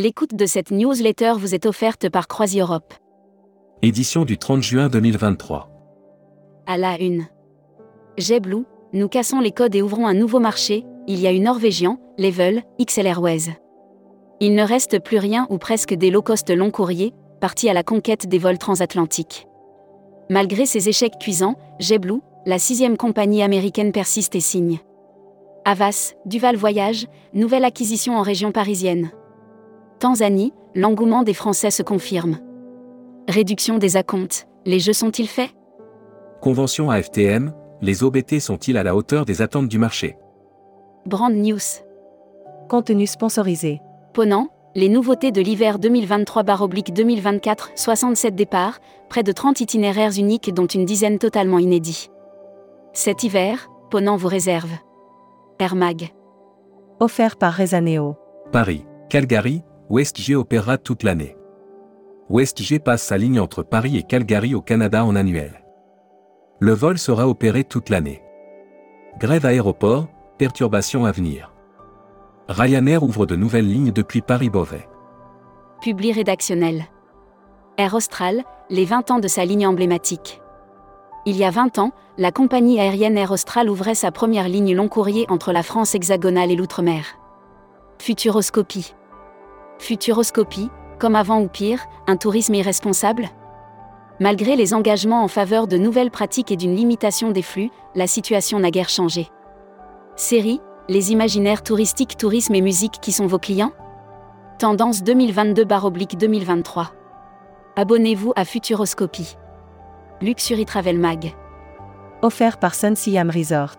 L'écoute de cette newsletter vous est offerte par CroisiEurope. Édition du 30 juin 2023. À la une. JetBlue, nous cassons les codes et ouvrons un nouveau marché, il y a eu Norvégian, Level, XL Airways. Il ne reste plus rien ou presque des low-cost long courriers, partis à la conquête des vols transatlantiques. Malgré ses échecs cuisants, JetBlue, la sixième compagnie américaine persiste et signe. Avas, Duval Voyage, nouvelle acquisition en région parisienne. Tanzanie, l'engouement des Français se confirme. Réduction des acomptes, les jeux sont-ils faits? Convention AFTM, les OBT sont-ils à la hauteur des attentes du marché? Brand News. Contenu sponsorisé. Ponant, les nouveautés de l'hiver 2023-2024, 67 départs, près de 30 itinéraires uniques dont une dizaine totalement inédits. Cet hiver, Ponant vous réserve. Air Mag. Offert par Rezaneo. Paris, Calgary, WestJ opérera toute l'année. WestJ passe sa ligne entre Paris et Calgary au Canada en annuel. Le vol sera opéré toute l'année. Grève aéroport, perturbations à venir. Ryanair ouvre de nouvelles lignes depuis Paris-Beauvais. Publi rédactionnel. Air Austral, les 20 ans de sa ligne emblématique. Il y a 20 ans, la compagnie aérienne Air Austral ouvrait sa première ligne long courrier entre la France hexagonale et l'outre-mer. Futuroscopie. Futuroscopie, comme avant ou pire, un tourisme irresponsable? Malgré les engagements en faveur de nouvelles pratiques et d'une limitation des flux, la situation n'a guère changé. Série, les imaginaires touristiques, tourisme et musique qui sont vos clients? Tendance 2022-2023. Abonnez-vous à Futuroscopie. Luxury Travel Mag. Offert par Sun Siam Resort.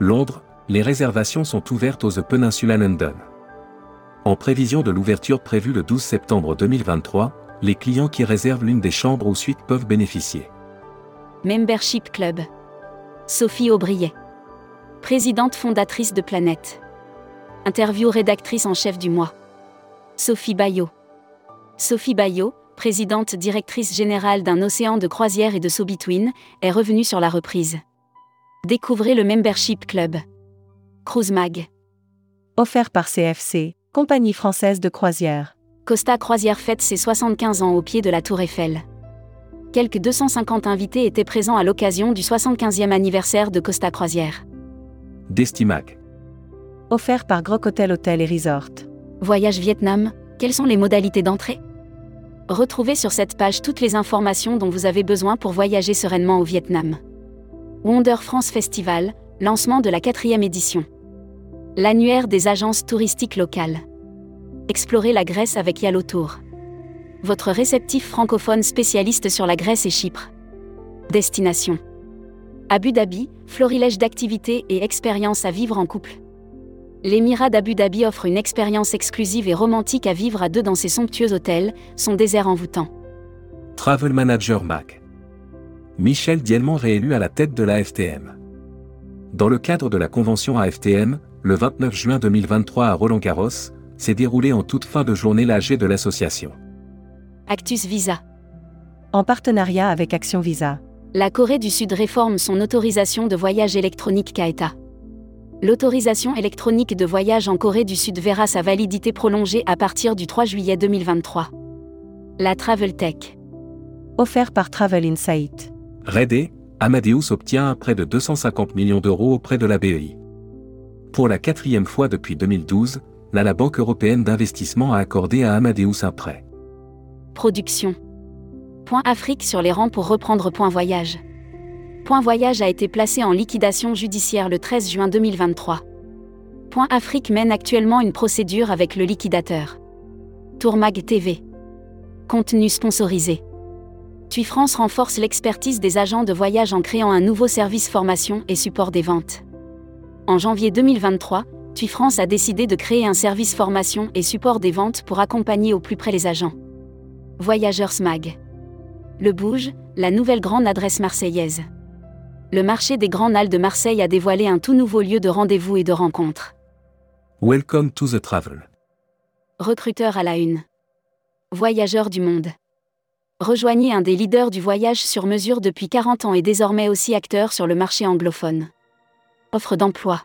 Londres, les réservations sont ouvertes aux The Peninsula London. En prévision de l'ouverture prévue le 12 septembre 2023, les clients qui réservent l'une des chambres ou suites peuvent bénéficier. Membership Club. Sophie Aubriet. Présidente fondatrice de Planète. Interview rédactrice en chef du mois. Sophie Bayot. Sophie Bayot, présidente directrice générale d'un océan de croisière et de So Between, est revenue sur la reprise. Découvrez le Membership Club. Cruise Mag. Offert par CFC, compagnie française de croisière. Costa Croisière fête ses 75 ans au pied de la Tour Eiffel. Quelques 250 invités étaient présents à l'occasion du 75e anniversaire de Costa Croisière. Destimac. Offert par Groc Hotel Hotel et Resort. Voyage Vietnam, quelles sont les modalités d'entrée? Retrouvez sur cette page toutes les informations dont vous avez besoin pour voyager sereinement au Vietnam. Wonder France Festival, lancement de la quatrième édition. L'annuaire des agences touristiques locales. Explorez la Grèce avec Yalo Tour. Votre réceptif francophone spécialiste sur la Grèce et Chypre. Destination. Abu Dhabi, florilège d'activités et expériences à vivre en couple. L'émirat d'Abu Dhabi offre une expérience exclusive et romantique à vivre à deux dans ses somptueux hôtels, son désert envoûtant. Travel Manager Mac. Michel Dielman réélu à la tête de la FTM. Dans le cadre de la convention AFTM, le 29 juin 2023 à Roland-Garros, s'est déroulé en toute fin de journée l'AG de l'association. Actus Visa. En partenariat avec Action Visa. La Corée du Sud réforme son autorisation de voyage électronique CAETA. L'autorisation électronique de voyage en Corée du Sud verra sa validité prolongée à partir du 3 juillet 2023. La Travel Tech. Offert par Travel Insight. Redé, Amadeus obtient un prêt de 250 millions d'euros auprès de la BEI. Pour la quatrième fois depuis 2012, là la Banque européenne d'investissement a accordé à Amadeus un prêt. Production. Point Afrique sur les rangs pour reprendre Point Voyage. Point Voyage a été placé en liquidation judiciaire le 13 juin 2023. Point Afrique mène actuellement une procédure avec le liquidateur. Tourmag TV. Contenu sponsorisé. TUI France renforce l'expertise des agents de voyage en créant un nouveau service formation et support des ventes. En janvier 2023, TUI France a décidé de créer un service formation et support des ventes pour accompagner au plus près les agents. Voyageurs Mag. Le Bouge, la nouvelle grande adresse marseillaise. Le marché des Grands Halles de Marseille a dévoilé un tout nouveau lieu de rendez-vous et de rencontre. Welcome to the travel. Recruteur à la une. Voyageurs du monde. Rejoignez un des leaders du voyage sur mesure depuis 40 ans et désormais aussi acteur sur le marché anglophone. Offre d'emploi.